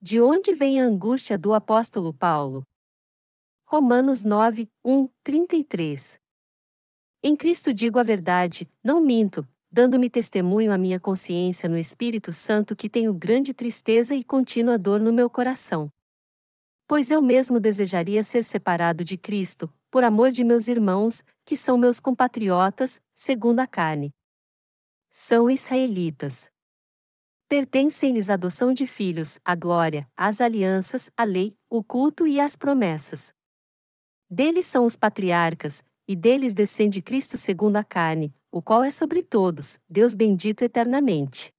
De onde vem a angústia do apóstolo Paulo? Romanos 9, 1, 33. Em Cristo digo a verdade, não minto, dando-me testemunho à minha consciência no Espírito Santo que tenho grande tristeza e contínua dor no meu coração. Pois eu mesmo desejaria ser separado de Cristo, por amor de meus irmãos, que são meus compatriotas, segundo a carne. São israelitas. Pertencem-lhes a adoção de filhos, a glória, as alianças, a lei, o culto e as promessas. Deles são os patriarcas, e deles descende Cristo segundo a carne, o qual é sobre todos, Deus bendito eternamente.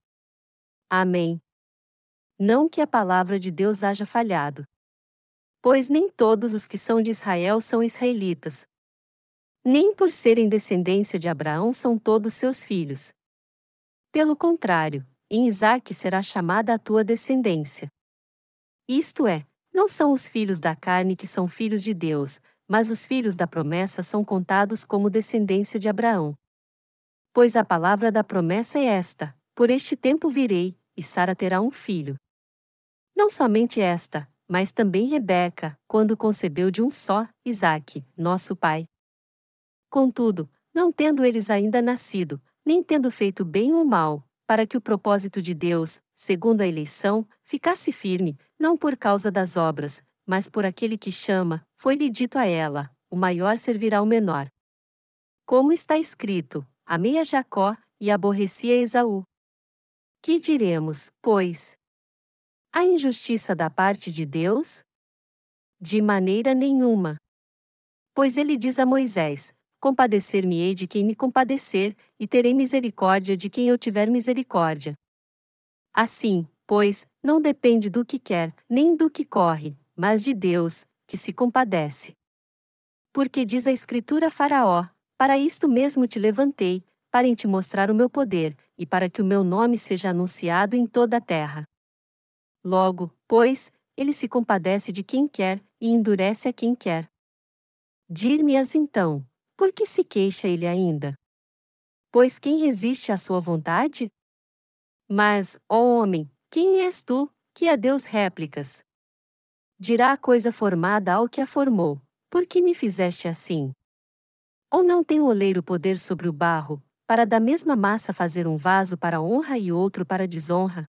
Amém. Não que a palavra de Deus haja falhado. Pois nem todos os que são de Israel são israelitas. Nem por serem descendência de Abraão são todos seus filhos. Pelo contrário, em Isaque será chamada a tua descendência. Isto é, não são os filhos da carne que são filhos de Deus, mas os filhos da promessa são contados como descendência de Abraão. Pois a palavra da promessa é esta: Por este tempo virei, e Sara terá um filho. Não somente esta, mas também Rebeca, quando concebeu de um só, Isaque, nosso pai. Contudo, não tendo eles ainda nascido, nem tendo feito bem ou mal, para que o propósito de Deus, segundo a eleição, ficasse firme, não por causa das obras, mas por aquele que chama, foi-lhe dito a ela: o maior servirá ao menor. Como está escrito: amei a Jacó e aborreci a Esaú. Que diremos, pois? A injustiça da parte de Deus? De maneira nenhuma. Pois ele diz a Moisés: Compadecer-me-ei de quem me compadecer, e terei misericórdia de quem eu tiver misericórdia. Assim, pois, não depende do que quer, nem do que corre, mas de Deus, que se compadece. Porque diz a Escritura Faraó: Para isto mesmo te levantei, para te mostrar o meu poder, e para que o meu nome seja anunciado em toda a terra. Logo, pois, ele se compadece de quem quer, e endurece a quem quer. Dir-me-as então, por que se queixa ele ainda? Pois quem resiste à sua vontade? Mas, ó homem, quem és tu, que a Deus réplicas? Dirá a coisa formada ao que a formou: Por que me fizeste assim? Ou não tem o oleiro poder sobre o barro, para da mesma massa fazer um vaso para honra e outro para desonra?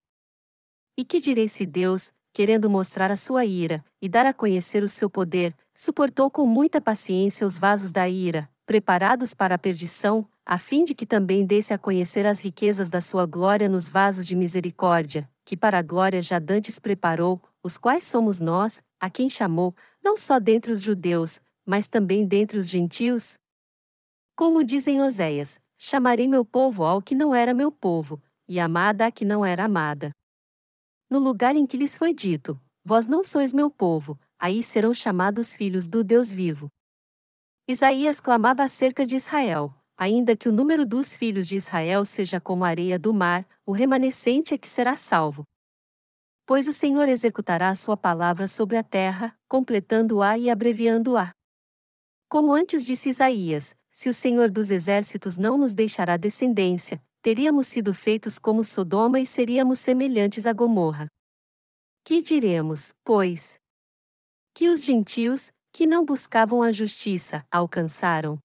E que direi se Deus, querendo mostrar a sua ira, e dar a conhecer o seu poder, suportou com muita paciência os vasos da ira, preparados para a perdição, a fim de que também desse a conhecer as riquezas da sua glória nos vasos de misericórdia, que para a glória já dantes preparou, os quais somos nós, a quem chamou, não só dentre os judeus, mas também dentre os gentios? Como dizem Oséias, chamarei meu povo ao que não era meu povo, e amada a que não era amada. No lugar em que lhes foi dito, vós não sois meu povo, aí serão chamados filhos do Deus vivo. Isaías clamava acerca de Israel: ainda que o número dos filhos de Israel seja como a areia do mar, o remanescente é que será salvo. Pois o Senhor executará sua palavra sobre a terra, completando-a e abreviando-a. Como antes disse Isaías: se o Senhor dos exércitos não nos deixará descendência, teríamos sido feitos como Sodoma e seríamos semelhantes a Gomorra. Que diremos, pois? Que os gentios, que não buscavam a justiça, alcançaram.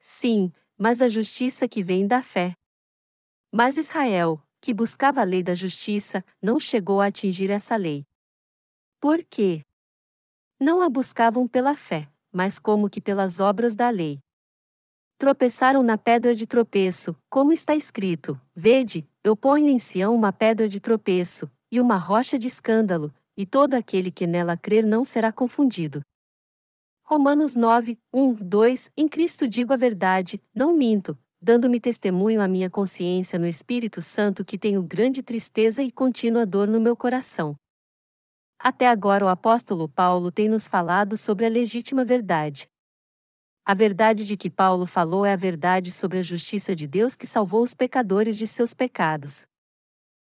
Sim, mas a justiça que vem da fé. Mas Israel, que buscava a lei da justiça, não chegou a atingir essa lei. Por quê? Não a buscavam pela fé, mas como que pelas obras da lei. Tropeçaram na pedra de tropeço, como está escrito: Vede, eu ponho em Sião uma pedra de tropeço, e uma rocha de escândalo, e todo aquele que nela crer não será confundido. Romanos 9, 1, 2 Em Cristo digo a verdade, não minto, dando-me testemunho à minha consciência no Espírito Santo que tenho grande tristeza e contínua dor no meu coração. Até agora o apóstolo Paulo tem nos falado sobre a legítima verdade. A verdade de que Paulo falou é a verdade sobre a justiça de Deus que salvou os pecadores de seus pecados.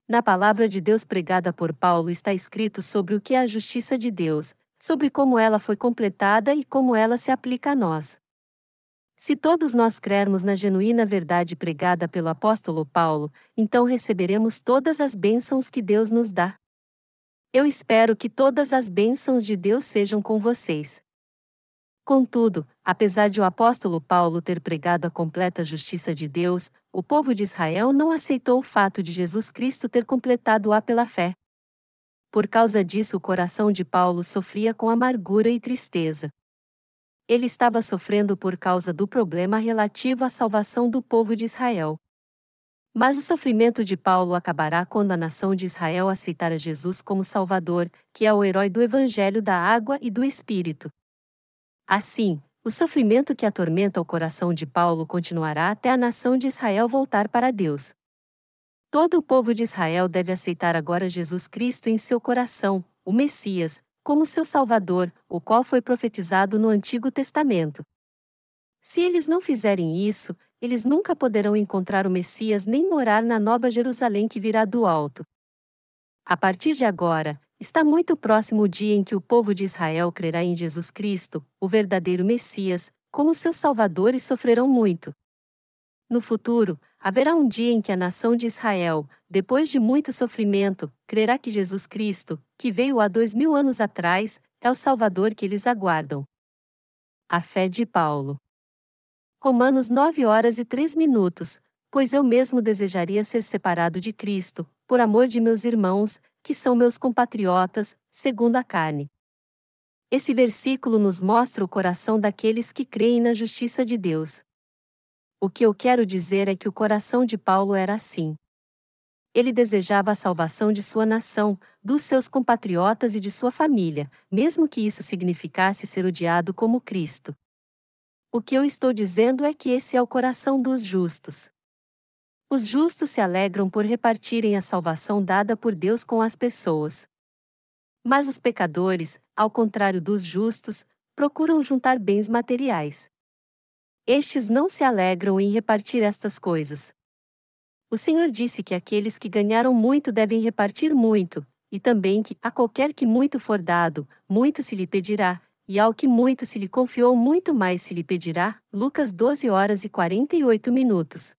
Na palavra de Deus pregada por Paulo está escrito sobre o que é a justiça de Deus, sobre como ela foi completada e como ela se aplica a nós. Se todos nós crermos na genuína verdade pregada pelo apóstolo Paulo, então receberemos todas as bênçãos que Deus nos dá. Eu espero que todas as bênçãos de Deus sejam com vocês. Contudo, apesar de o apóstolo Paulo ter pregado a completa justiça de Deus, o povo de Israel não aceitou o fato de Jesus Cristo ter completado-a pela fé. Por causa disso, o coração de Paulo sofria com amargura e tristeza. Ele estava sofrendo por causa do problema relativo à salvação do povo de Israel. Mas o sofrimento de Paulo acabará quando a nação de Israel aceitar a Jesus como Salvador, que é o herói do Evangelho da água e do Espírito. Assim, o sofrimento que atormenta o coração de Paulo continuará até a nação de Israel voltar para Deus. Todo o povo de Israel deve aceitar agora Jesus Cristo em seu coração, o Messias, como seu Salvador, o qual foi profetizado no Antigo Testamento. Se eles não fizerem isso, eles nunca poderão encontrar o Messias nem morar na Nova Jerusalém que virá do alto. A partir de agora, Está muito próximo o dia em que o povo de Israel crerá em Jesus Cristo, o verdadeiro Messias, como seu Salvador e sofrerão muito. No futuro, haverá um dia em que a nação de Israel, depois de muito sofrimento, crerá que Jesus Cristo, que veio há dois mil anos atrás, é o Salvador que eles aguardam. A fé de Paulo. Romanos 9 horas e 3 minutos. Pois eu mesmo desejaria ser separado de Cristo, por amor de meus irmãos, que são meus compatriotas, segundo a carne. Esse versículo nos mostra o coração daqueles que creem na justiça de Deus. O que eu quero dizer é que o coração de Paulo era assim. Ele desejava a salvação de sua nação, dos seus compatriotas e de sua família, mesmo que isso significasse ser odiado como Cristo. O que eu estou dizendo é que esse é o coração dos justos. Os justos se alegram por repartirem a salvação dada por Deus com as pessoas. Mas os pecadores, ao contrário dos justos, procuram juntar bens materiais. Estes não se alegram em repartir estas coisas. O Senhor disse que aqueles que ganharam muito devem repartir muito, e também que, a qualquer que muito for dado, muito se lhe pedirá, e ao que muito se lhe confiou, muito mais se lhe pedirá. Lucas 12 horas e 48 minutos.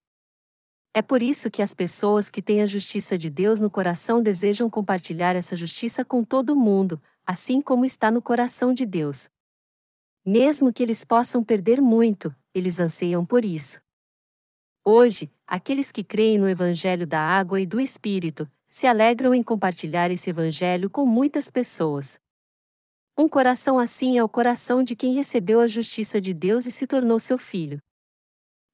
É por isso que as pessoas que têm a justiça de Deus no coração desejam compartilhar essa justiça com todo mundo, assim como está no coração de Deus. Mesmo que eles possam perder muito, eles anseiam por isso. Hoje, aqueles que creem no Evangelho da Água e do Espírito se alegram em compartilhar esse Evangelho com muitas pessoas. Um coração assim é o coração de quem recebeu a justiça de Deus e se tornou seu filho.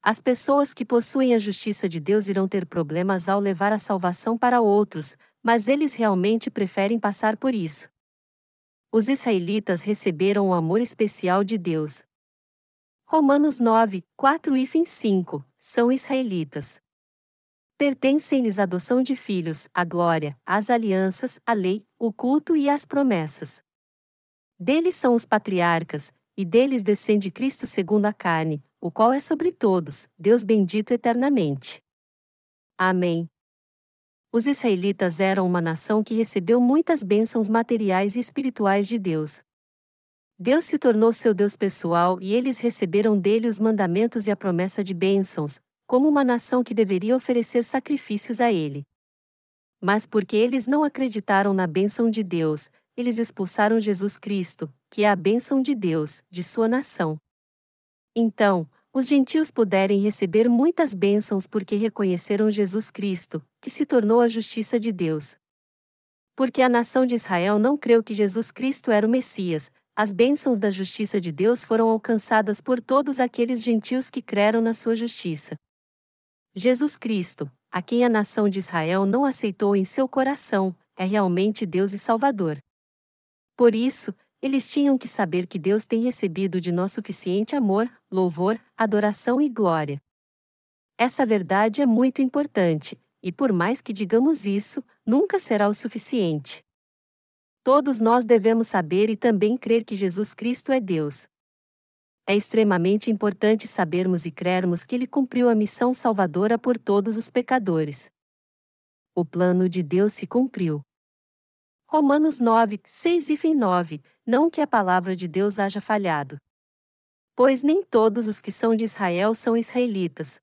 As pessoas que possuem a justiça de Deus irão ter problemas ao levar a salvação para outros, mas eles realmente preferem passar por isso. Os israelitas receberam o amor especial de Deus. Romanos 9, 4 e fim 5 são israelitas. Pertencem-lhes a adoção de filhos, a glória, as alianças, a lei, o culto e as promessas. Deles são os patriarcas, e deles descende Cristo segundo a carne, o qual é sobre todos, Deus bendito eternamente. Amém. Os israelitas eram uma nação que recebeu muitas bênçãos materiais e espirituais de Deus. Deus se tornou seu Deus pessoal e eles receberam dele os mandamentos e a promessa de bênçãos, como uma nação que deveria oferecer sacrifícios a ele. Mas porque eles não acreditaram na bênção de Deus, eles expulsaram Jesus Cristo, que é a bênção de Deus, de sua nação. Então, os gentios puderem receber muitas bênçãos porque reconheceram Jesus Cristo, que se tornou a justiça de Deus. Porque a nação de Israel não creu que Jesus Cristo era o Messias, as bênçãos da justiça de Deus foram alcançadas por todos aqueles gentios que creram na sua justiça. Jesus Cristo, a quem a nação de Israel não aceitou em seu coração, é realmente Deus e Salvador. Por isso, eles tinham que saber que Deus tem recebido de nós suficiente amor, louvor, adoração e glória. Essa verdade é muito importante, e por mais que digamos isso, nunca será o suficiente. Todos nós devemos saber e também crer que Jesus Cristo é Deus. É extremamente importante sabermos e crermos que Ele cumpriu a missão salvadora por todos os pecadores. O plano de Deus se cumpriu. Romanos 9, 6 e fim 9, não que a palavra de Deus haja falhado. Pois nem todos os que são de Israel são israelitas.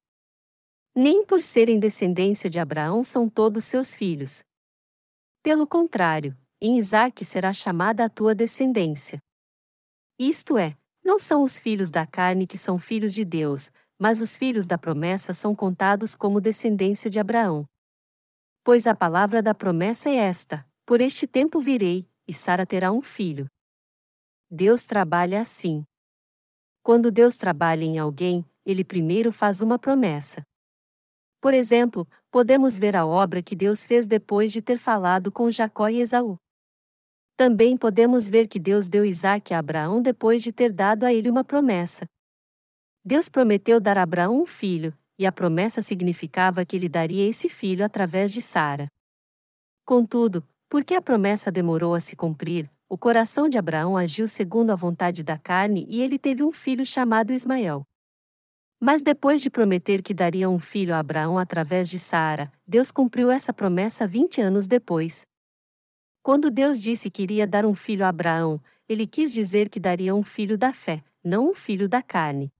Nem por serem descendência de Abraão são todos seus filhos. Pelo contrário, em Isaque será chamada a tua descendência. Isto é, não são os filhos da carne que são filhos de Deus, mas os filhos da promessa são contados como descendência de Abraão. Pois a palavra da promessa é esta: Por este tempo virei, e Sara terá um filho. Deus trabalha assim. Quando Deus trabalha em alguém, ele primeiro faz uma promessa. Por exemplo, podemos ver a obra que Deus fez depois de ter falado com Jacó e Esaú. Também podemos ver que Deus deu Isaac a Abraão depois de ter dado a ele uma promessa. Deus prometeu dar a Abraão um filho, e a promessa significava que ele daria esse filho através de Sara. Contudo, porque a promessa demorou a se cumprir, o coração de Abraão agiu segundo a vontade da carne e ele teve um filho chamado Ismael. Mas depois de prometer que daria um filho a Abraão através de Sara, Deus cumpriu essa promessa 20 anos depois. Quando Deus disse que iria dar um filho a Abraão, ele quis dizer que daria um filho da fé, não um filho da carne.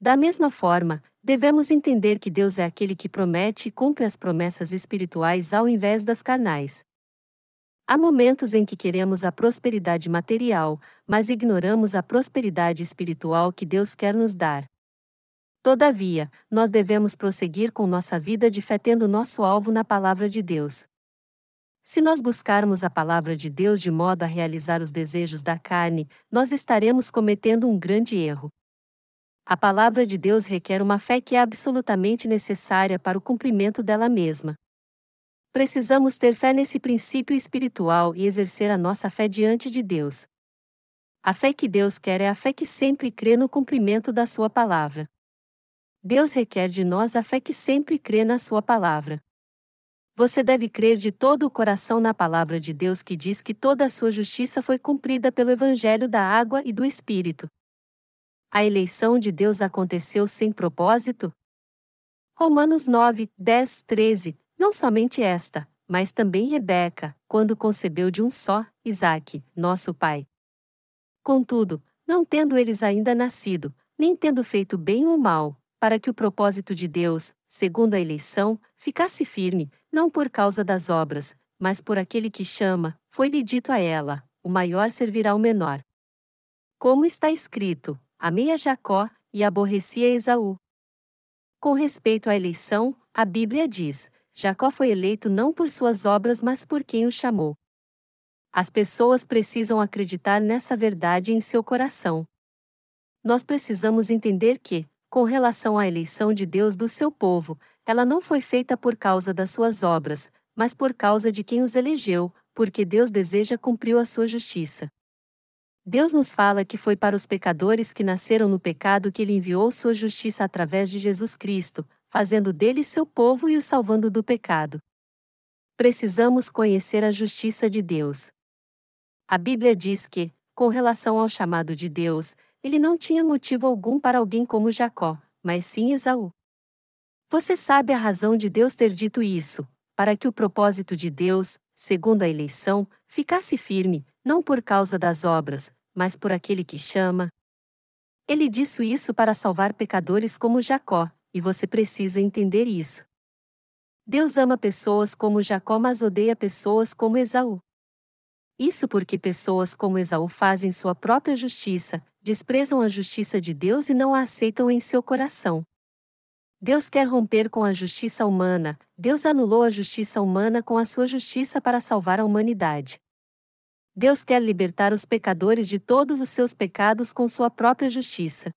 Da mesma forma, devemos entender que Deus é aquele que promete e cumpre as promessas espirituais ao invés das carnais. Há momentos em que queremos a prosperidade material, mas ignoramos a prosperidade espiritual que Deus quer nos dar. Todavia, nós devemos prosseguir com nossa vida de fé tendo nosso alvo na palavra de Deus. Se nós buscarmos a palavra de Deus de modo a realizar os desejos da carne, nós estaremos cometendo um grande erro. A palavra de Deus requer uma fé que é absolutamente necessária para o cumprimento dela mesma. Precisamos ter fé nesse princípio espiritual e exercer a nossa fé diante de Deus. A fé que Deus quer é a fé que sempre crê no cumprimento da Sua palavra. Deus requer de nós a fé que sempre crê na Sua palavra. Você deve crer de todo o coração na palavra de Deus que diz que toda a sua justiça foi cumprida pelo Evangelho da água e do Espírito. A eleição de Deus aconteceu sem propósito? Romanos 9, 10, 13. Não somente esta, mas também Rebeca, quando concebeu de um só, Isaque, nosso pai. Contudo, não tendo eles ainda nascido, nem tendo feito bem ou mal, para que o propósito de Deus, segundo a eleição, ficasse firme, não por causa das obras, mas por aquele que chama, foi-lhe dito a ela: o maior servirá ao menor. Como está escrito: amei a Jacó e aborreci a Esaú. Com respeito à eleição, a Bíblia diz: Jacó foi eleito não por suas obras, mas por quem o chamou. As pessoas precisam acreditar nessa verdade em seu coração. Nós precisamos entender que, com relação à eleição de Deus do seu povo, ela não foi feita por causa das suas obras, mas por causa de quem os elegeu, porque Deus deseja cumprir a sua justiça. Deus nos fala que foi para os pecadores que nasceram no pecado que ele enviou sua justiça através de Jesus Cristo, fazendo dele seu povo e o salvando do pecado. Precisamos conhecer a justiça de Deus. A Bíblia diz que, com relação ao chamado de Deus, ele não tinha motivo algum para alguém como Jacó, mas sim Esaú. Você sabe a razão de Deus ter dito isso, para que o propósito de Deus, segundo a eleição, ficasse firme, não por causa das obras, mas por aquele que chama. Ele disse isso para salvar pecadores como Jacó, e você precisa entender isso. Deus ama pessoas como Jacó, mas odeia pessoas como Esaú. Isso porque pessoas como Esaú fazem sua própria justiça, desprezam a justiça de Deus e não a aceitam em seu coração. Deus quer romper com a justiça humana, Deus anulou a justiça humana com a sua justiça para salvar a humanidade. Deus quer libertar os pecadores de todos os seus pecados com sua própria justiça.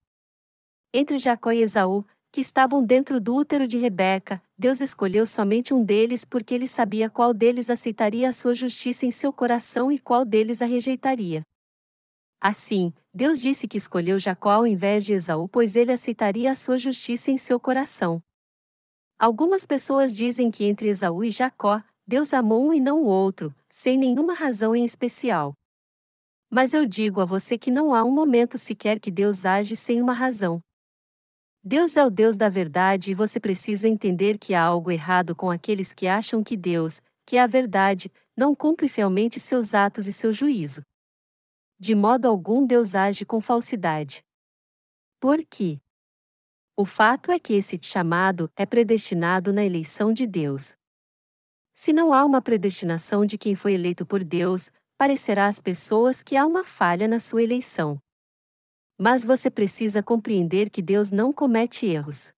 Entre Jacó e Esaú, que estavam dentro do útero de Rebeca, Deus escolheu somente um deles porque ele sabia qual deles aceitaria a sua justiça em seu coração e qual deles a rejeitaria. Assim, Deus disse que escolheu Jacó ao invés de Esaú, pois ele aceitaria a sua justiça em seu coração. Algumas pessoas dizem que entre Esaú e Jacó, Deus amou um e não o outro, sem nenhuma razão em especial. Mas eu digo a você que não há um momento sequer que Deus age sem uma razão. Deus é o Deus da verdade e você precisa entender que há algo errado com aqueles que acham que Deus, que é a verdade, não cumpre fielmente seus atos e seu juízo. De modo algum Deus age com falsidade. Por quê? O fato é que esse chamado é predestinado na eleição de Deus. Se não há uma predestinação de quem foi eleito por Deus, parecerá às pessoas que há uma falha na sua eleição. Mas você precisa compreender que Deus não comete erros.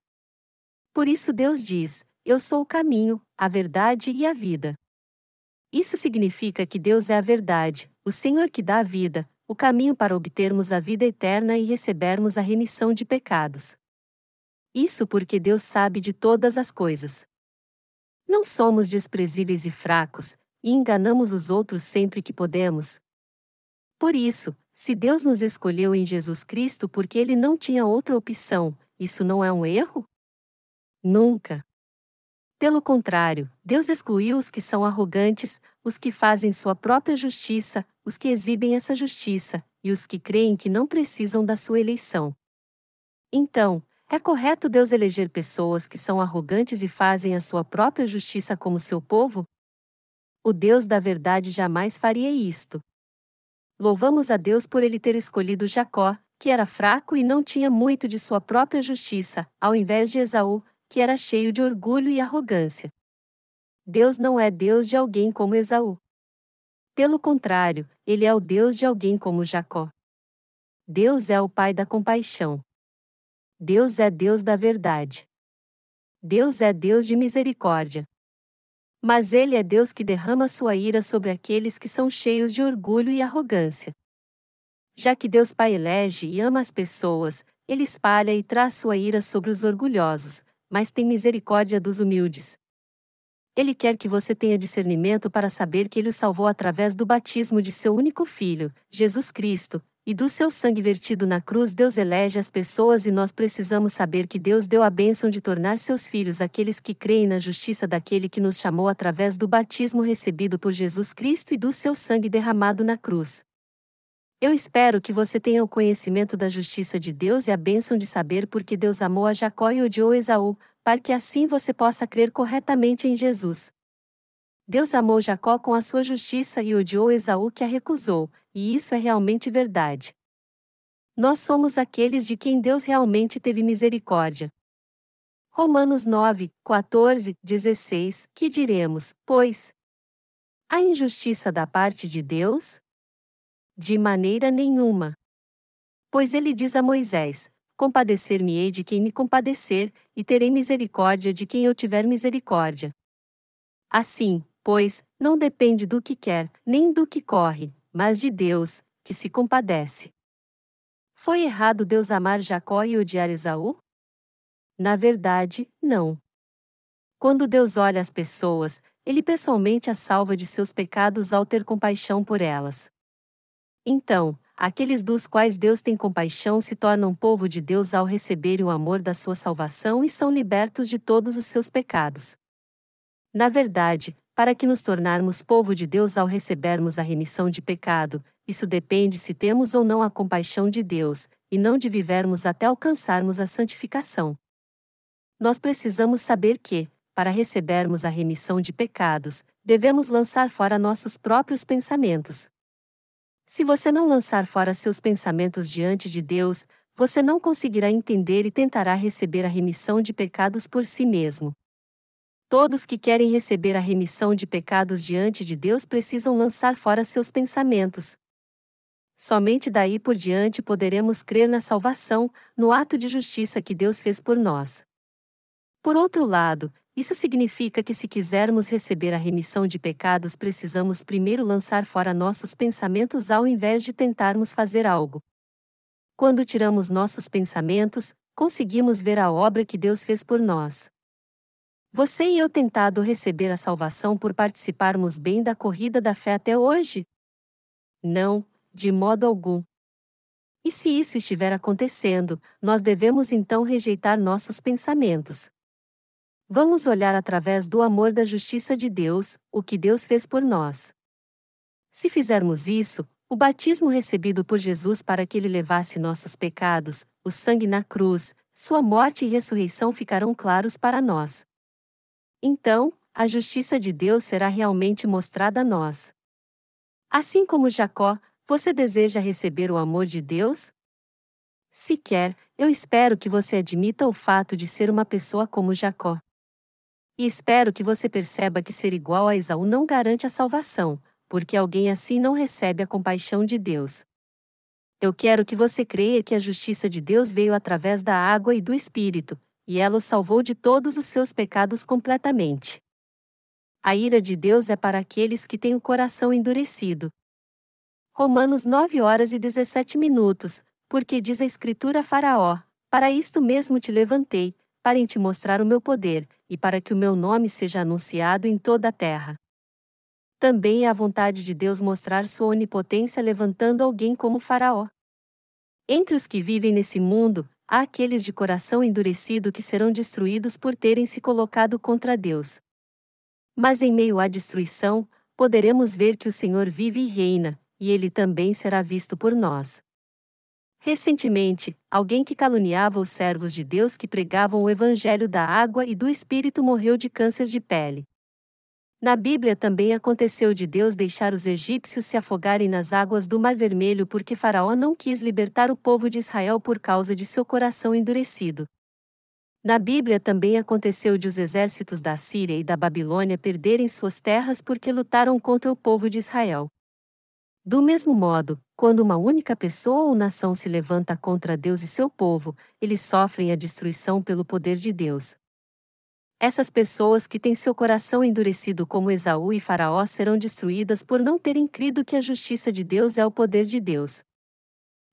Por isso Deus diz: Eu sou o caminho, a verdade e a vida. Isso significa que Deus é a verdade, o Senhor que dá a vida, o caminho para obtermos a vida eterna e recebermos a remissão de pecados. Isso porque Deus sabe de todas as coisas. Não somos desprezíveis e fracos, e enganamos os outros sempre que podemos. Por isso, se Deus nos escolheu em Jesus Cristo porque ele não tinha outra opção, isso não é um erro? Nunca. Pelo contrário, Deus excluiu os que são arrogantes, os que fazem sua própria justiça, os que exibem essa justiça, e os que creem que não precisam da sua eleição. Então, é correto Deus eleger pessoas que são arrogantes e fazem a sua própria justiça como seu povo? O Deus da verdade jamais faria isto. Louvamos a Deus por ele ter escolhido Jacó, que era fraco e não tinha muito de sua própria justiça, ao invés de Esaú, que era cheio de orgulho e arrogância. Deus não é Deus de alguém como Esaú. Pelo contrário, ele é o Deus de alguém como Jacó. Deus é o Pai da compaixão. Deus é Deus da verdade. Deus é Deus de misericórdia. Mas ele é Deus que derrama sua ira sobre aqueles que são cheios de orgulho e arrogância. Já que Deus Pai elege e ama as pessoas, ele espalha e traz sua ira sobre os orgulhosos, mas tem misericórdia dos humildes. Ele quer que você tenha discernimento para saber que ele o salvou através do batismo de seu único filho, Jesus Cristo, e do seu sangue vertido na cruz Deus elege as pessoas e nós precisamos saber que Deus deu a bênção de tornar seus filhos aqueles que creem na justiça daquele que nos chamou através do batismo recebido por Jesus Cristo e do seu sangue derramado na cruz. Eu espero que você tenha o conhecimento da justiça de Deus e a bênção de saber por que Deus amou a Jacó e odiou Esaú, para que assim você possa crer corretamente em Jesus. Deus amou Jacó com a sua justiça e odiou Esaú que a recusou, e isso é realmente verdade. Nós somos aqueles de quem Deus realmente teve misericórdia. Romanos 9, 14, 16 Que diremos, pois? A injustiça da parte de Deus? De maneira nenhuma. Pois ele diz a Moisés: Compadecer-me-ei de quem me compadecer, e terei misericórdia de quem eu tiver misericórdia. Assim, pois, não depende do que quer, nem do que corre, mas de Deus, que se compadece. Foi errado Deus amar Jacó e odiar Esaú? Na verdade, não. Quando Deus olha as pessoas, ele pessoalmente as salva de seus pecados ao ter compaixão por elas. Então, aqueles dos quais Deus tem compaixão se tornam povo de Deus ao receberem o amor da sua salvação e são libertos de todos os seus pecados. Na verdade, para que nos tornarmos povo de Deus ao recebermos a remissão de pecado, isso depende se temos ou não a compaixão de Deus, e não de vivermos até alcançarmos a santificação. Nós precisamos saber que, para recebermos a remissão de pecados, devemos lançar fora nossos próprios pensamentos. Se você não lançar fora seus pensamentos diante de Deus, você não conseguirá entender e tentará receber a remissão de pecados por si mesmo. Todos que querem receber a remissão de pecados diante de Deus precisam lançar fora seus pensamentos. Somente daí por diante poderemos crer na salvação, no ato de justiça que Deus fez por nós. Por outro lado, isso significa que se quisermos receber a remissão de pecados, precisamos primeiro lançar fora nossos pensamentos ao invés de tentarmos fazer algo. Quando tiramos nossos pensamentos, conseguimos ver a obra que Deus fez por nós. Você e eu tentado receber a salvação por participarmos bem da corrida da fé até hoje? Não, de modo algum. E se isso estiver acontecendo, nós devemos então rejeitar nossos pensamentos. Vamos olhar através do amor da justiça de Deus, o que Deus fez por nós. Se fizermos isso, o batismo recebido por Jesus para que ele levasse nossos pecados, o sangue na cruz, sua morte e ressurreição ficarão claros para nós. Então, a justiça de Deus será realmente mostrada a nós. Assim como Jacó, você deseja receber o amor de Deus? Se quer, eu espero que você admita o fato de ser uma pessoa como Jacó. E espero que você perceba que ser igual a Esaú não garante a salvação, porque alguém assim não recebe a compaixão de Deus. Eu quero que você creia que a justiça de Deus veio através da água e do Espírito, e ela o salvou de todos os seus pecados completamente. A ira de Deus é para aqueles que têm o coração endurecido. Romanos 9 horas e 17 minutos, porque diz a Escritura a Faraó: Para isto mesmo te levantei, para te mostrar o meu poder, e para que o meu nome seja anunciado em toda a terra. Também é a vontade de Deus mostrar sua onipotência levantando alguém como Faraó. Entre os que vivem nesse mundo, há aqueles de coração endurecido que serão destruídos por terem se colocado contra Deus. Mas em meio à destruição, poderemos ver que o Senhor vive e reina, e ele também será visto por nós. Recentemente, alguém que caluniava os servos de Deus que pregavam o Evangelho da água e do Espírito morreu de câncer de pele. Na Bíblia também aconteceu de Deus deixar os egípcios se afogarem nas águas do Mar Vermelho porque Faraó não quis libertar o povo de Israel por causa de seu coração endurecido. Na Bíblia também aconteceu de os exércitos da Síria e da Babilônia perderem suas terras porque lutaram contra o povo de Israel. Do mesmo modo, quando uma única pessoa ou nação se levanta contra Deus e seu povo, eles sofrem a destruição pelo poder de Deus. Essas pessoas que têm seu coração endurecido como Esaú e Faraó serão destruídas por não terem crido que a justiça de Deus é o poder de Deus.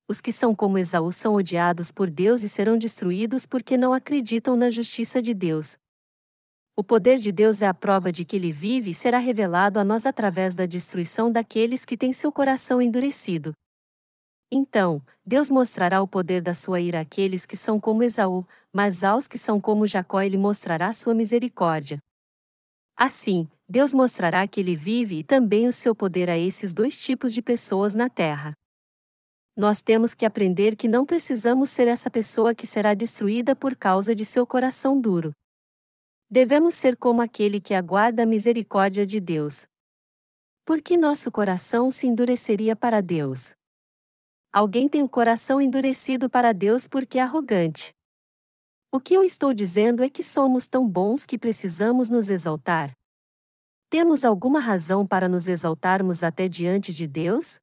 Os que são como Esaú são odiados por Deus e serão destruídos porque não acreditam na justiça de Deus. O poder de Deus é a prova de que ele vive e será revelado a nós através da destruição daqueles que têm seu coração endurecido. Então, Deus mostrará o poder da sua ira àqueles que são como Esaú, mas aos que são como Jacó ele mostrará sua misericórdia. Assim, Deus mostrará que ele vive e também o seu poder a esses dois tipos de pessoas na terra. Nós temos que aprender que não precisamos ser essa pessoa que será destruída por causa de seu coração duro. Devemos ser como aquele que aguarda a misericórdia de Deus. Por que nosso coração se endureceria para Deus? Alguém tem o coração endurecido para Deus porque é arrogante. O que eu estou dizendo é que somos tão bons que precisamos nos exaltar. Temos alguma razão para nos exaltarmos até diante de Deus?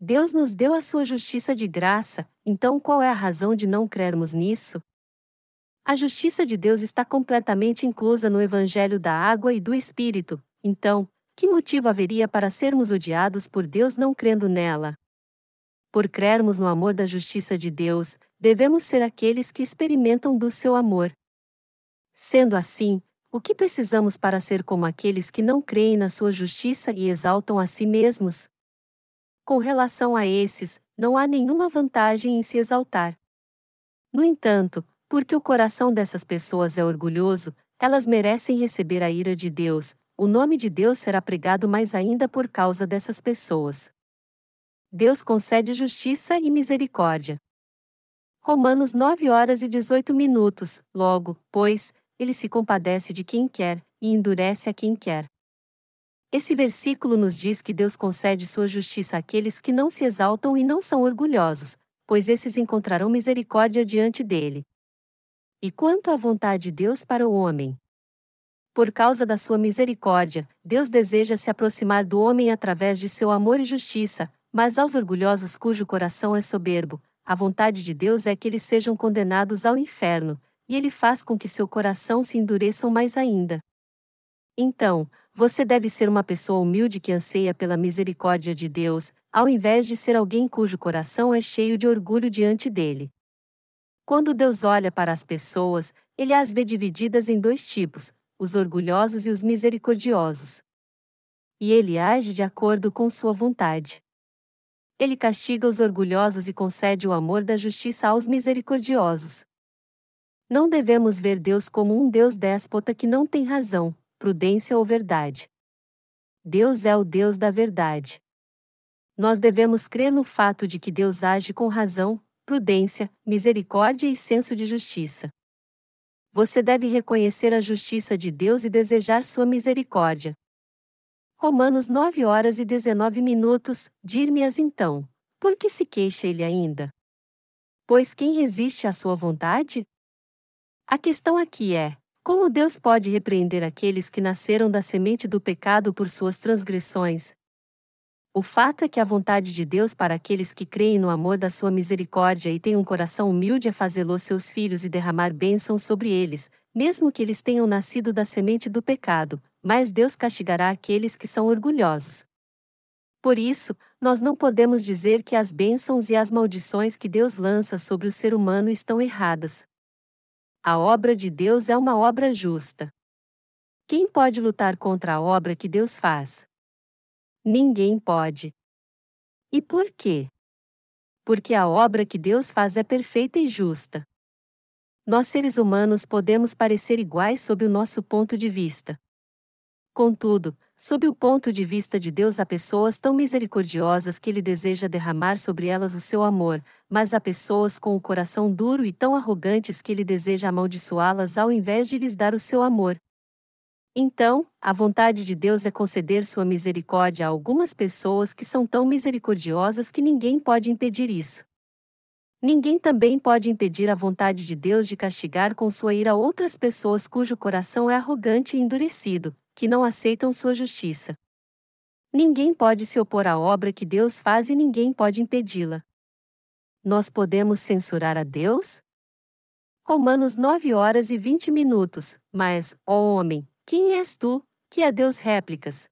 Deus nos deu a sua justiça de graça, então qual é a razão de não crermos nisso? A justiça de Deus está completamente inclusa no Evangelho da Água e do Espírito, então, que motivo haveria para sermos odiados por Deus não crendo nela? Por crermos no amor da justiça de Deus, devemos ser aqueles que experimentam do seu amor. Sendo assim, o que precisamos para ser como aqueles que não creem na sua justiça e exaltam a si mesmos? Com relação a esses, não há nenhuma vantagem em se exaltar. No entanto, porque o coração dessas pessoas é orgulhoso, elas merecem receber a ira de Deus, o nome de Deus será pregado mais ainda por causa dessas pessoas. Deus concede justiça e misericórdia. Romanos 9 horas e 18 minutos. Logo, pois, ele se compadece de quem quer e endurece a quem quer. Esse versículo nos diz que Deus concede sua justiça àqueles que não se exaltam e não são orgulhosos, pois esses encontrarão misericórdia diante dele. E quanto à vontade de Deus para o homem? Por causa da sua misericórdia, Deus deseja se aproximar do homem através de seu amor e justiça, mas aos orgulhosos cujo coração é soberbo, a vontade de Deus é que eles sejam condenados ao inferno, e ele faz com que seu coração se endureçam mais ainda. Então, você deve ser uma pessoa humilde que anseia pela misericórdia de Deus, ao invés de ser alguém cujo coração é cheio de orgulho diante dele. Quando Deus olha para as pessoas, ele as vê divididas em dois tipos, os orgulhosos e os misericordiosos. E ele age de acordo com sua vontade. Ele castiga os orgulhosos e concede o amor da justiça aos misericordiosos. Não devemos ver Deus como um Deus déspota que não tem razão, prudência ou verdade. Deus é o Deus da verdade. Nós devemos crer no fato de que Deus age com razão, prudência, misericórdia e senso de justiça. Você deve reconhecer a justiça de Deus e desejar sua misericórdia. Romanos 9 horas e 19 minutos, dir-me-as então, por que se queixa ele ainda? Pois quem resiste à sua vontade? A questão aqui é, Como Deus pode repreender aqueles que nasceram da semente do pecado por suas transgressões? O fato é que a vontade de Deus para aqueles que creem no amor da sua misericórdia e têm um coração humilde é fazê-los seus filhos e derramar bênçãos sobre eles, mesmo que eles tenham nascido da semente do pecado, mas Deus castigará aqueles que são orgulhosos. Por isso, nós não podemos dizer que as bênçãos e as maldições que Deus lança sobre o ser humano estão erradas. A obra de Deus é uma obra justa. Quem pode lutar contra a obra que Deus faz? Ninguém pode. E por quê? Porque a obra que Deus faz é perfeita e justa. Nós seres humanos podemos parecer iguais sob o nosso ponto de vista. Contudo, sob o ponto de vista de Deus, há pessoas tão misericordiosas que Ele deseja derramar sobre elas o seu amor, mas há pessoas com o coração duro e tão arrogantes que Ele deseja amaldiçoá-las ao invés de lhes dar o seu amor. Então, a vontade de Deus é conceder sua misericórdia a algumas pessoas que são tão misericordiosas que ninguém pode impedir isso. Ninguém também pode impedir a vontade de Deus de castigar com sua ira outras pessoas cujo coração é arrogante e endurecido, que não aceitam sua justiça. Ninguém pode se opor à obra que Deus faz e ninguém pode impedi-la. Nós podemos censurar a Deus? Romanos 9 horas e 20 minutos. Mas, ó homem, quem és tu, que a Deus réplicas?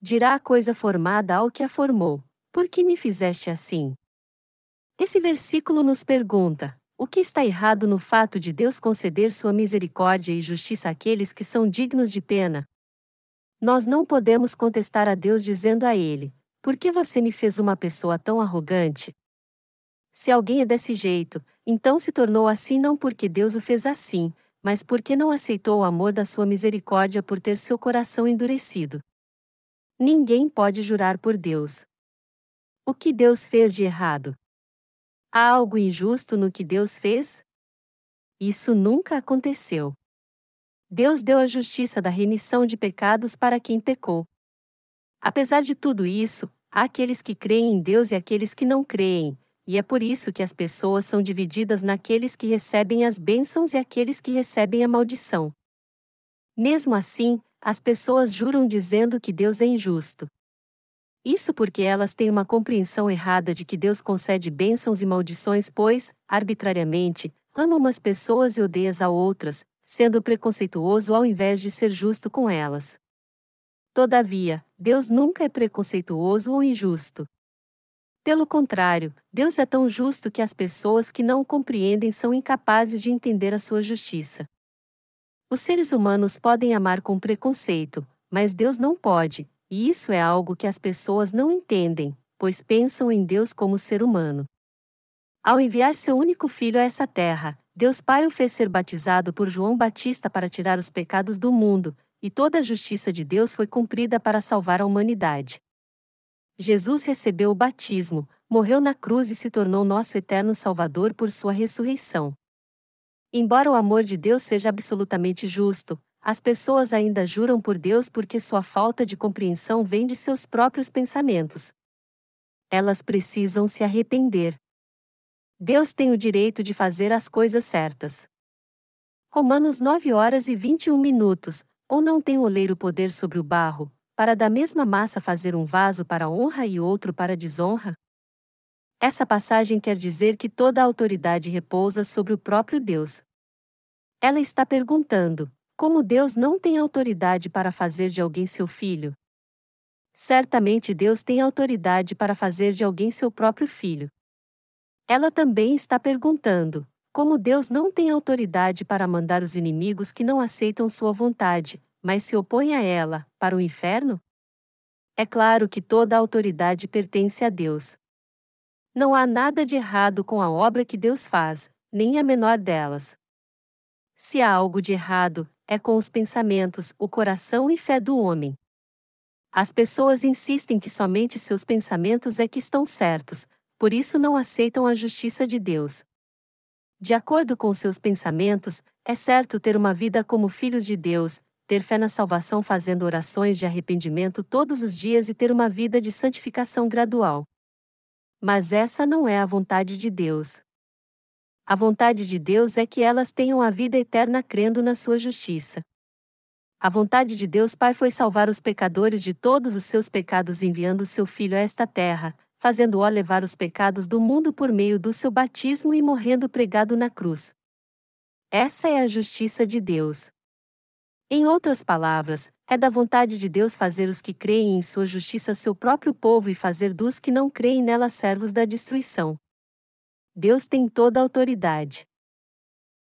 Dirá a coisa formada ao que a formou: Por que me fizeste assim? Esse versículo nos pergunta: o que está errado no fato de Deus conceder sua misericórdia e justiça àqueles que são dignos de pena? Nós não podemos contestar a Deus dizendo a Ele: Por que você me fez uma pessoa tão arrogante? Se alguém é desse jeito, então se tornou assim não porque Deus o fez assim, mas porque não aceitou o amor da sua misericórdia por ter seu coração endurecido. Ninguém pode jurar por Deus. O que Deus fez de errado? Há algo injusto no que Deus fez? Isso nunca aconteceu. Deus deu a justiça da remissão de pecados para quem pecou. Apesar de tudo isso, há aqueles que creem em Deus e aqueles que não creem, e é por isso que as pessoas são divididas naqueles que recebem as bênçãos e aqueles que recebem a maldição. Mesmo assim, as pessoas juram dizendo que Deus é injusto. Isso porque elas têm uma compreensão errada de que Deus concede bênçãos e maldições, pois, arbitrariamente, ama umas pessoas e odeia a outras, sendo preconceituoso ao invés de ser justo com elas. Todavia, Deus nunca é preconceituoso ou injusto. Pelo contrário, Deus é tão justo que as pessoas que não o compreendem são incapazes de entender a sua justiça. Os seres humanos podem amar com preconceito, mas Deus não pode, e isso é algo que as pessoas não entendem, pois pensam em Deus como ser humano. Ao enviar seu único filho a essa terra, Deus Pai o fez ser batizado por João Batista para tirar os pecados do mundo, e toda a justiça de Deus foi cumprida para salvar a humanidade. Jesus recebeu o batismo, morreu na cruz e se tornou nosso eterno Salvador por sua ressurreição. Embora o amor de Deus seja absolutamente justo, as pessoas ainda juram por Deus porque sua falta de compreensão vem de seus próprios pensamentos. Elas precisam se arrepender. Deus tem o direito de fazer as coisas certas. Romanos 9 horas e 21 minutos. Ou não tem o oleiro poder sobre o barro, para da mesma massa fazer um vaso para honra e outro para desonra? Essa passagem quer dizer que toda a autoridade repousa sobre o próprio Deus. Ela está perguntando: como Deus não tem autoridade para fazer de alguém seu filho? Certamente Deus tem autoridade para fazer de alguém seu próprio filho. Ela também está perguntando: como Deus não tem autoridade para mandar os inimigos que não aceitam sua vontade, mas se opõe a ela, para o inferno? É claro que toda a autoridade pertence a Deus. Não há nada de errado com a obra que Deus faz, nem a menor delas. Se há algo de errado, é com os pensamentos, o coração e fé do homem. As pessoas insistem que somente seus pensamentos é que estão certos, por isso não aceitam a justiça de Deus. De acordo com seus pensamentos, é certo ter uma vida como filhos de Deus, ter fé na salvação fazendo orações de arrependimento todos os dias e ter uma vida de santificação gradual. Mas essa não é a vontade de Deus. A vontade de Deus é que elas tenham a vida eterna crendo na sua justiça. A vontade de Deus Pai foi salvar os pecadores de todos os seus pecados enviando seu Filho a esta terra, fazendo-o levar os pecados do mundo por meio do seu batismo e morrendo pregado na cruz. Essa é a justiça de Deus. Em outras palavras, é da vontade de Deus fazer os que creem em sua justiça seu próprio povo e fazer dos que não creem nela servos da destruição. Deus tem toda a autoridade.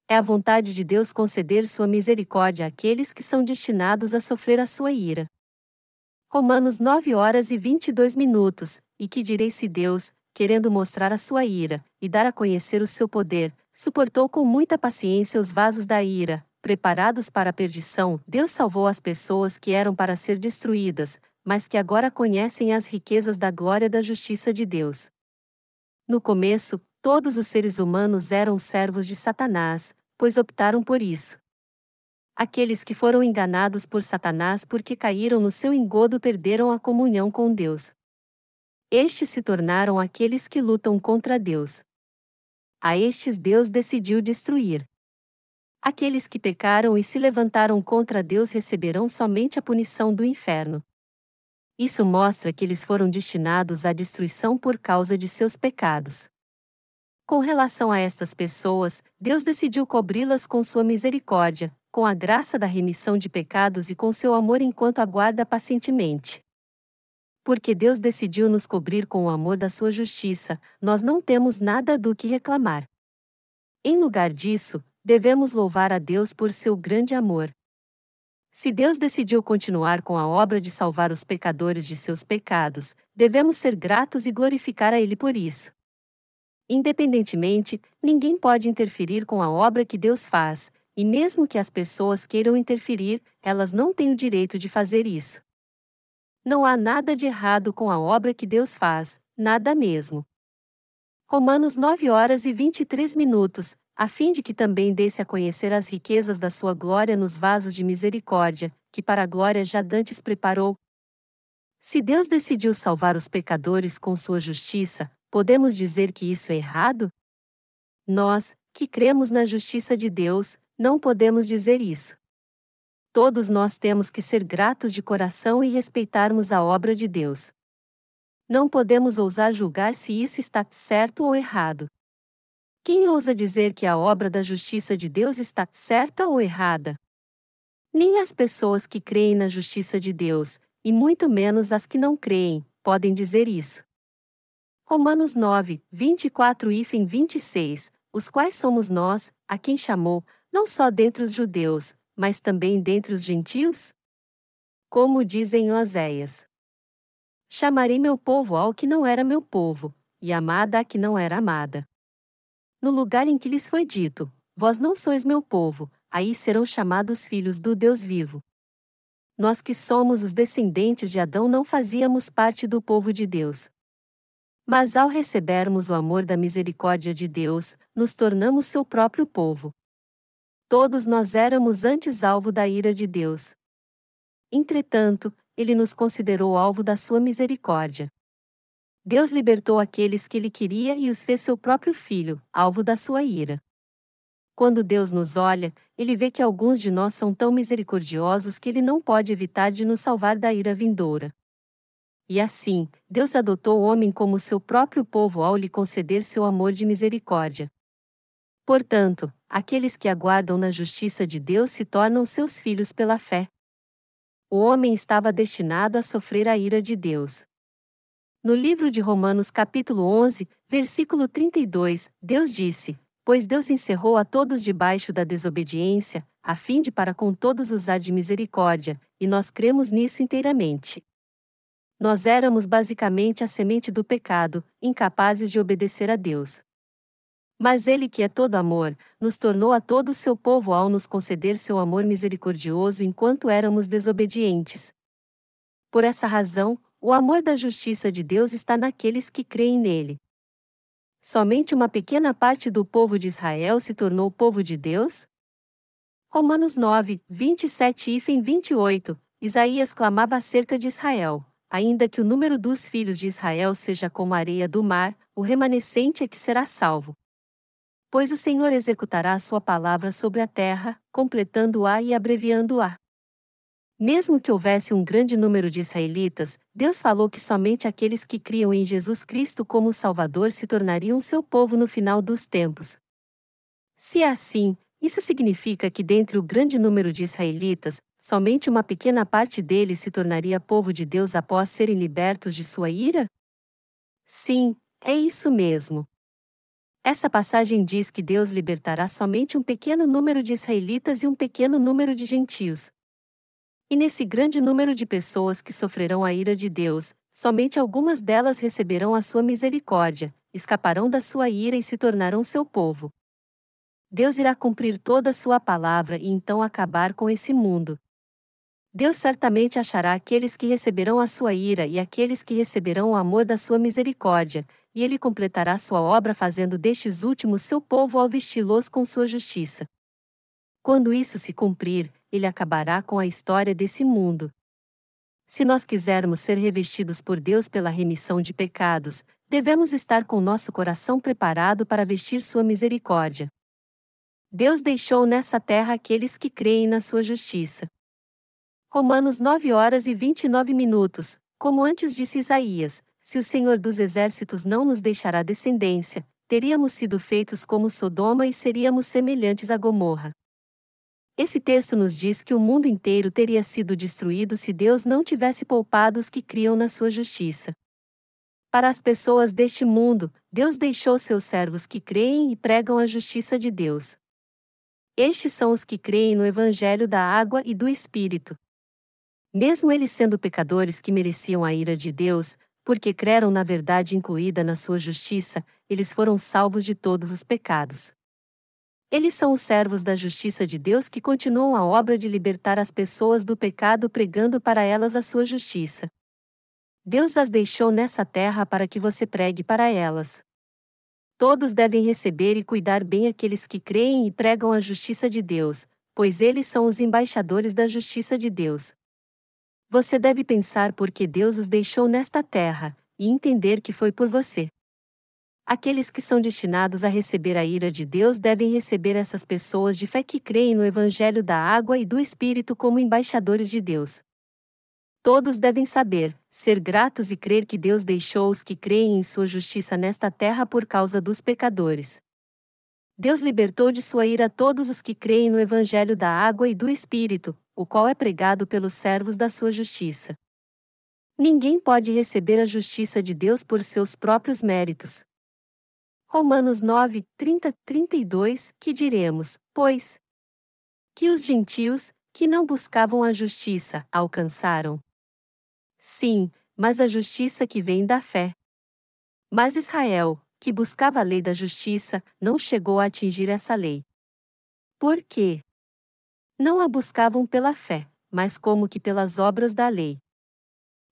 É a vontade de Deus conceder sua misericórdia àqueles que são destinados a sofrer a sua ira. Romanos 9 horas e 22 minutos. E que direi se Deus, querendo mostrar a sua ira e dar a conhecer o seu poder, suportou com muita paciência os vasos da ira, preparados para a perdição, Deus salvou as pessoas que eram para ser destruídas, mas que agora conhecem as riquezas da glória da justiça de Deus. No começo, Todos os seres humanos eram servos de Satanás, pois optaram por isso. Aqueles que foram enganados por Satanás porque caíram no seu engodo perderam a comunhão com Deus. Estes se tornaram aqueles que lutam contra Deus. A estes Deus decidiu destruir. Aqueles que pecaram e se levantaram contra Deus receberão somente a punição do inferno. Isso mostra que eles foram destinados à destruição por causa de seus pecados. Com relação a estas pessoas, Deus decidiu cobri-las com sua misericórdia, com a graça da remissão de pecados e com seu amor enquanto aguarda pacientemente. Porque Deus decidiu nos cobrir com o amor da sua justiça, nós não temos nada do que reclamar. Em lugar disso, devemos louvar a Deus por seu grande amor. Se Deus decidiu continuar com a obra de salvar os pecadores de seus pecados, devemos ser gratos e glorificar a Ele por isso. Independentemente, ninguém pode interferir com a obra que Deus faz, e mesmo que as pessoas queiram interferir, elas não têm o direito de fazer isso. Não há nada de errado com a obra que Deus faz, nada mesmo. Romanos 9 horas e 23 minutos, a fim de que também desse a conhecer as riquezas da sua glória nos vasos de misericórdia, que para a glória já dantes preparou. Se Deus decidiu salvar os pecadores com sua justiça, Podemos dizer que isso é errado? Nós, que cremos na justiça de Deus, não podemos dizer isso. Todos nós temos que ser gratos de coração e respeitarmos a obra de Deus. Não podemos ousar julgar se isso está certo ou errado. Quem ousa dizer que a obra da justiça de Deus está certa ou errada? Nem as pessoas que creem na justiça de Deus, e muito menos as que não creem, podem dizer isso. Romanos 9, 24 e 26, os quais somos nós, a quem chamou, não só dentre os judeus, mas também dentre os gentios? Como dizem Oséias: Chamarei meu povo ao que não era meu povo, e amada a que não era amada. No lugar em que lhes foi dito: Vós não sois meu povo, aí serão chamados filhos do Deus vivo. Nós que somos os descendentes de Adão não fazíamos parte do povo de Deus, mas ao recebermos o amor da misericórdia de Deus, nos tornamos seu próprio povo. Todos nós éramos antes alvo da ira de Deus. Entretanto, ele nos considerou alvo da sua misericórdia. Deus libertou aqueles que ele queria e os fez seu próprio filho, alvo da sua ira. Quando Deus nos olha, ele vê que alguns de nós são tão misericordiosos que ele não pode evitar de nos salvar da ira vindoura. E assim, Deus adotou o homem como seu próprio povo ao lhe conceder seu amor de misericórdia. Portanto, aqueles que aguardam na justiça de Deus se tornam seus filhos pela fé. O homem estava destinado a sofrer a ira de Deus. No livro de Romanos, capítulo 11, versículo 32, Deus disse: Pois Deus encerrou a todos debaixo da desobediência, a fim de para com todos usar de misericórdia, e nós cremos nisso inteiramente. Nós éramos basicamente a semente do pecado, incapazes de obedecer a Deus. Mas Ele, que é todo amor, nos tornou a todo seu povo ao nos conceder seu amor misericordioso enquanto éramos desobedientes. Por essa razão, o amor da justiça de Deus está naqueles que creem nele. Somente uma pequena parte do povo de Israel se tornou povo de Deus? Romanos 9, 27 e 28, Isaías clamava acerca de Israel. Ainda que o número dos filhos de Israel seja como a areia do mar, o remanescente é que será salvo. Pois o Senhor executará sua palavra sobre a terra, completando-a e abreviando-a. Mesmo que houvesse um grande número de israelitas, Deus falou que somente aqueles que criam em Jesus Cristo como Salvador se tornariam seu povo no final dos tempos. Se é assim, isso significa que dentre o grande número de israelitas, somente uma pequena parte deles se tornaria povo de Deus após serem libertos de sua ira? Sim, é isso mesmo. Essa passagem diz que Deus libertará somente um pequeno número de israelitas e um pequeno número de gentios. E nesse grande número de pessoas que sofrerão a ira de Deus, somente algumas delas receberão a sua misericórdia, escaparão da sua ira e se tornarão seu povo. Deus irá cumprir toda a sua palavra e então acabar com esse mundo. Deus certamente achará aqueles que receberão a sua ira e aqueles que receberão o amor da sua misericórdia, e ele completará sua obra fazendo destes últimos seu povo ao vesti-los com sua justiça. Quando isso se cumprir, ele acabará com a história desse mundo. Se nós quisermos ser revestidos por Deus pela remissão de pecados, devemos estar com nosso coração preparado para vestir sua misericórdia. Deus deixou nessa terra aqueles que creem na sua justiça. Romanos 9 horas e 29 minutos. Como antes disse Isaías, se o Senhor dos Exércitos não nos deixará descendência, teríamos sido feitos como Sodoma e seríamos semelhantes a Gomorra. Esse texto nos diz que o mundo inteiro teria sido destruído se Deus não tivesse poupado os que criam na sua justiça. Para as pessoas deste mundo, Deus deixou seus servos que creem e pregam a justiça de Deus. Estes são os que creem no Evangelho da água e do Espírito. Mesmo eles sendo pecadores que mereciam a ira de Deus, porque creram na verdade incluída na sua justiça, eles foram salvos de todos os pecados. Eles são os servos da justiça de Deus que continuam a obra de libertar as pessoas do pecado pregando para elas a sua justiça. Deus as deixou nessa terra para que você pregue para elas. Todos devem receber e cuidar bem aqueles que creem e pregam a justiça de Deus, pois eles são os embaixadores da justiça de Deus. Você deve pensar por que Deus os deixou nesta terra, e entender que foi por você. Aqueles que são destinados a receber a ira de Deus devem receber essas pessoas de fé que creem no Evangelho da água e do Espírito como embaixadores de Deus. Todos devem saber, ser gratos e crer que Deus deixou os que creem em sua justiça nesta terra por causa dos pecadores. Deus libertou de sua ira todos os que creem no Evangelho da água e do Espírito, o qual é pregado pelos servos da sua justiça. Ninguém pode receber a justiça de Deus por seus próprios méritos. Romanos 9, 30, 32, que diremos, pois, que os gentios, que não buscavam a justiça, alcançaram. Sim, mas a justiça que vem da fé. Mas Israel, que buscava a lei da justiça, não chegou a atingir essa lei. Por quê? Não a buscavam pela fé, mas como que pelas obras da lei.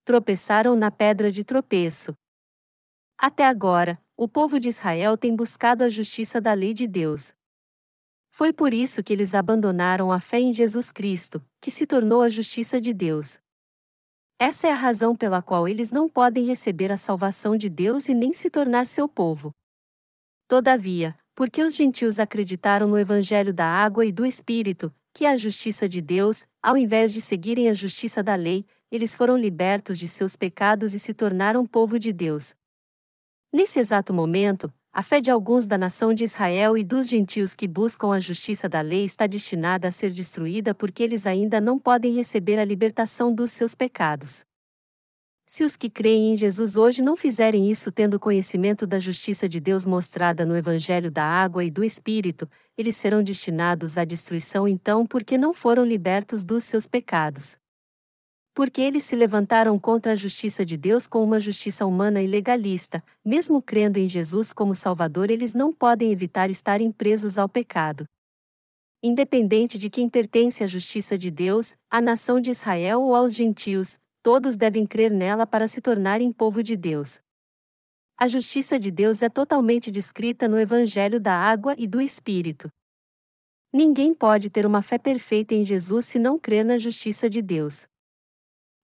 Tropeçaram na pedra de tropeço. Até agora, o povo de Israel tem buscado a justiça da lei de Deus. Foi por isso que eles abandonaram a fé em Jesus Cristo, que se tornou a justiça de Deus. Essa é a razão pela qual eles não podem receber a salvação de Deus e nem se tornar seu povo. Todavia, porque os gentios acreditaram no Evangelho da água e do Espírito, que é a justiça de Deus, ao invés de seguirem a justiça da lei, eles foram libertos de seus pecados e se tornaram povo de Deus. Nesse exato momento, a fé de alguns da nação de Israel e dos gentios que buscam a justiça da lei está destinada a ser destruída porque eles ainda não podem receber a libertação dos seus pecados. Se os que creem em Jesus hoje não fizerem isso tendo conhecimento da justiça de Deus mostrada no Evangelho da Água e do Espírito, eles serão destinados à destruição então porque não foram libertos dos seus pecados porque eles se levantaram contra a justiça de Deus com uma justiça humana e legalista, mesmo crendo em Jesus como Salvador, eles não podem evitar estarem presos ao pecado. Independente de quem pertence à justiça de Deus, à nação de Israel ou aos gentios, todos devem crer nela para se tornarem povo de Deus. A justiça de Deus é totalmente descrita no Evangelho da Água e do Espírito. Ninguém pode ter uma fé perfeita em Jesus se não crer na justiça de Deus.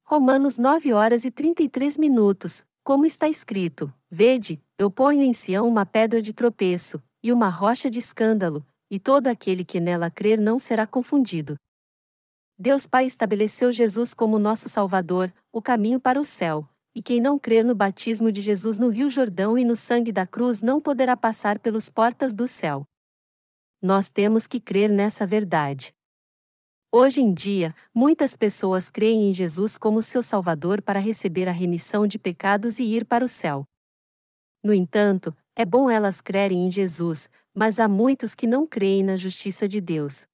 Romanos 9 horas e 33 minutos, como está escrito: Vede, eu ponho em Sião uma pedra de tropeço, e uma rocha de escândalo, e todo aquele que nela crer não será confundido. Deus Pai estabeleceu Jesus como nosso Salvador, o caminho para o céu, e quem não crer no batismo de Jesus no Rio Jordão e no sangue da cruz não poderá passar pelos portas do céu. Nós temos que crer nessa verdade. Hoje em dia, muitas pessoas creem em Jesus como seu Salvador para receber a remissão de pecados e ir para o céu. No entanto, é bom elas crerem em Jesus, mas há muitos que não creem na justiça de Deus.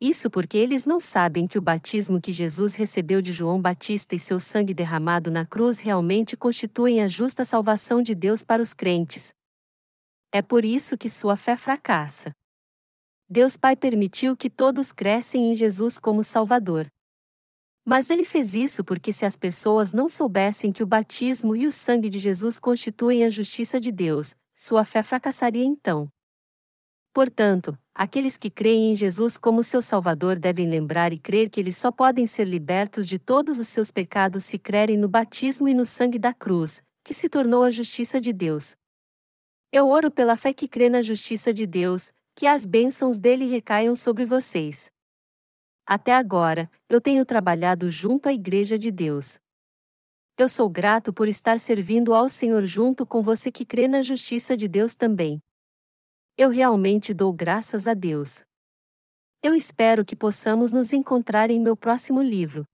Isso porque eles não sabem que o batismo que Jesus recebeu de João Batista e seu sangue derramado na cruz realmente constituem a justa salvação de Deus para os crentes. É por isso que sua fé fracassa. Deus Pai permitiu que todos crescem em Jesus como Salvador. Mas ele fez isso porque se as pessoas não soubessem que o batismo e o sangue de Jesus constituem a justiça de Deus, sua fé fracassaria então. Portanto, aqueles que creem em Jesus como seu Salvador devem lembrar e crer que eles só podem ser libertos de todos os seus pecados se crerem no batismo e no sangue da cruz, que se tornou a justiça de Deus. Eu oro pela fé que crê na justiça de Deus, que as bênçãos dele recaiam sobre vocês. Até agora, eu tenho trabalhado junto à Igreja de Deus. Eu sou grato por estar servindo ao Senhor junto com você que crê na justiça de Deus também. Eu realmente dou graças a Deus. Eu espero que possamos nos encontrar em meu próximo livro.